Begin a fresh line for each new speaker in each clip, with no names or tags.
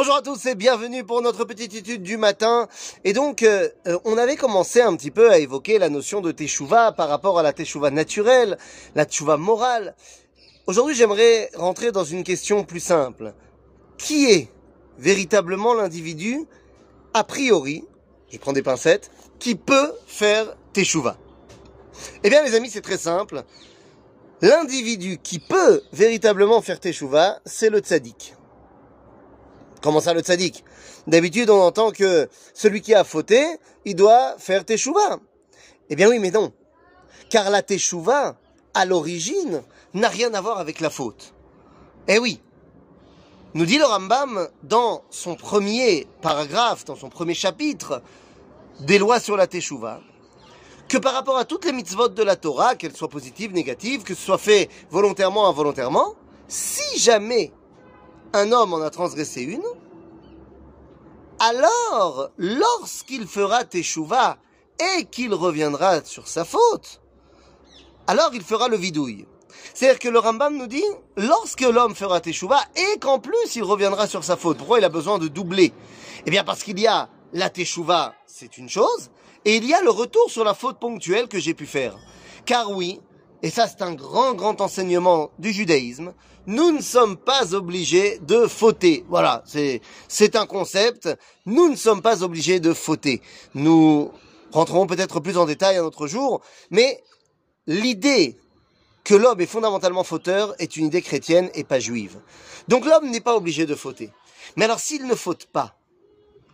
Bonjour à tous et bienvenue pour notre petite étude du matin. Et donc, euh, euh, on avait commencé un petit peu à évoquer la notion de teshuva par rapport à la teshuva naturelle, la teshuva morale. Aujourd'hui, j'aimerais rentrer dans une question plus simple. Qui est véritablement l'individu, a priori, je prends des pincettes, qui peut faire teshuva? Eh bien, les amis, c'est très simple. L'individu qui peut véritablement faire teshuva, c'est le tzaddik. Comment ça le tzaddik? D'habitude, on entend que celui qui a fauté, il doit faire teshuva. Eh bien oui, mais non. Car la teshuva, à l'origine, n'a rien à voir avec la faute. Eh oui. Nous dit le Rambam dans son premier paragraphe, dans son premier chapitre des lois sur la teshuva, que par rapport à toutes les mitzvot de la Torah, qu'elles soient positives, négatives, que ce soit fait volontairement, involontairement, si jamais un homme en a transgressé une, alors, lorsqu'il fera teshuva et qu'il reviendra sur sa faute, alors il fera le vidouille. C'est-à-dire que le Rambam nous dit, lorsque l'homme fera teshuva et qu'en plus il reviendra sur sa faute, pourquoi il a besoin de doubler? Eh bien parce qu'il y a la teshuva, c'est une chose, et il y a le retour sur la faute ponctuelle que j'ai pu faire. Car oui, et ça c'est un grand grand enseignement du judaïsme, nous ne sommes pas obligés de fauter. Voilà, c'est c'est un concept. Nous ne sommes pas obligés de fauter. Nous rentrerons peut-être plus en détail un autre jour, mais l'idée que l'homme est fondamentalement fauteur est une idée chrétienne et pas juive. Donc l'homme n'est pas obligé de fauter. Mais alors s'il ne faute pas,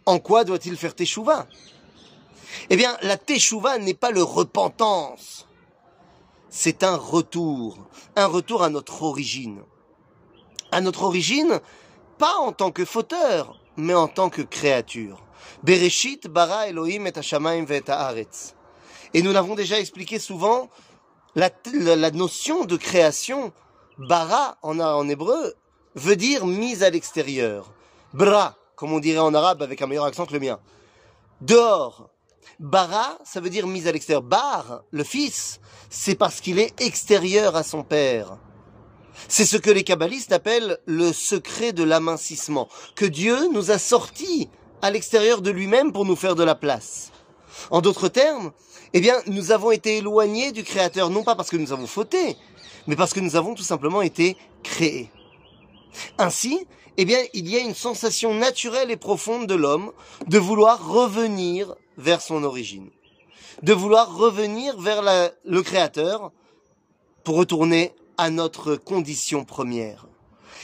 en quoi doit-il faire teshuva? Eh bien, la teshuva n'est pas le repentance. C'est un retour, un retour à notre origine. À notre origine, pas en tant que fauteur, mais en tant que créature. Bereshit bara Elohim et Hashamayim et haaretz. Et nous l'avons déjà expliqué souvent, la, la, la, notion de création, bara en, en hébreu, veut dire mise à l'extérieur. Bra, comme on dirait en arabe avec un meilleur accent que le mien. Dehors. Bara, ça veut dire mise à l'extérieur. Bar, le fils, c'est parce qu'il est extérieur à son père. C'est ce que les kabbalistes appellent le secret de l'amincissement, que Dieu nous a sortis à l'extérieur de lui-même pour nous faire de la place. En d'autres termes, eh bien, nous avons été éloignés du Créateur, non pas parce que nous avons fauté, mais parce que nous avons tout simplement été créés. Ainsi, eh bien, il y a une sensation naturelle et profonde de l'homme de vouloir revenir vers son origine, de vouloir revenir vers la, le Créateur pour retourner à notre condition première.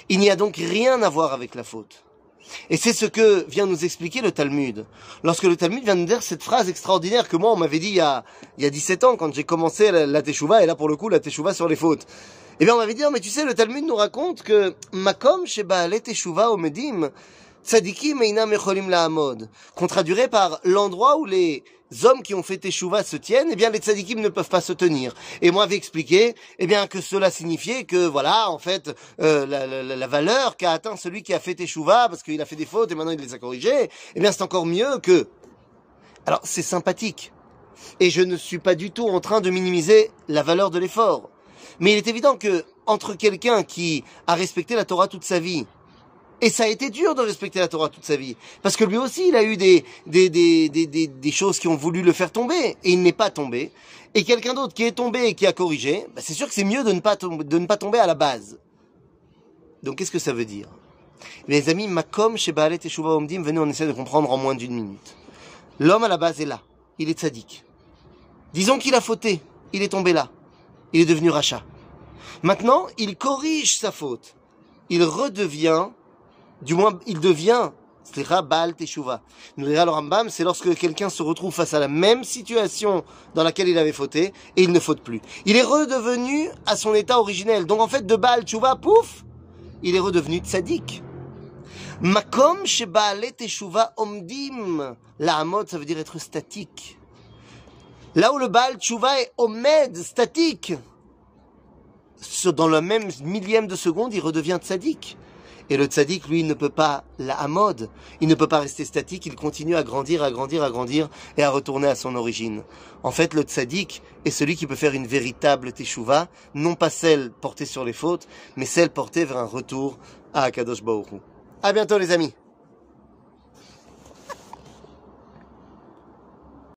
Il n'y a donc rien à voir avec la faute. Et c'est ce que vient nous expliquer le Talmud. Lorsque le Talmud vient nous dire cette phrase extraordinaire que moi on m'avait dit il y a, il y a 17 ans quand j'ai commencé la, la teshuva, et là pour le coup la teshuva sur les fautes. Eh bien on m'avait dit, oh, mais tu sais, le Talmud nous raconte que Makom sheba teshuva omedim, tzadikim einam mecholim la'amod. Qu'on traduirait par l'endroit où les hommes qui ont fait teshuva se tiennent, eh bien les tzadikim ne peuvent pas se tenir. Et moi avait expliqué, eh bien que cela signifiait que voilà, en fait, euh, la, la, la, valeur qu'a atteint celui qui a fait teshuva parce qu'il a fait des fautes et maintenant il les a corrigées, eh bien c'est encore mieux que. Alors c'est sympathique. Et je ne suis pas du tout en train de minimiser la valeur de l'effort. Mais il est évident que entre quelqu'un qui a respecté la Torah toute sa vie et ça a été dur de respecter la Torah toute sa vie. Parce que lui aussi, il a eu des, des, des, des, des, choses qui ont voulu le faire tomber. Et il n'est pas tombé. Et quelqu'un d'autre qui est tombé et qui a corrigé, bah c'est sûr que c'est mieux de ne, pas tomber, de ne pas tomber à la base. Donc qu'est-ce que ça veut dire? Les amis, Makom, chez Baalet et Shuvah Omdim, venez, on essaie de comprendre en moins d'une minute. L'homme à la base est là. Il est sadique. Disons qu'il a fauté. Il est tombé là. Il est devenu rachat. Maintenant, il corrige sa faute. Il redevient du moins, il devient Slicha Baal Teshuva. Nous dira le Rambam, c'est lorsque quelqu'un se retrouve face à la même situation dans laquelle il avait fauté, et il ne faute plus. Il est redevenu à son état originel. Donc en fait, de Baal Teshuva, pouf, il est redevenu tzaddik. Makom Baal Teshuva Omdim. La Hamod, ça veut dire être statique. Là où le Baal Teshuva est omed, statique. Dans le même millième de seconde, il redevient tzaddik. Et le tzaddik, lui, ne peut pas la hamod, il ne peut pas rester statique, il continue à grandir, à grandir, à grandir et à retourner à son origine. En fait, le tzaddik est celui qui peut faire une véritable teshuva, non pas celle portée sur les fautes, mais celle portée vers un retour à Akadosh Baruch À bientôt les amis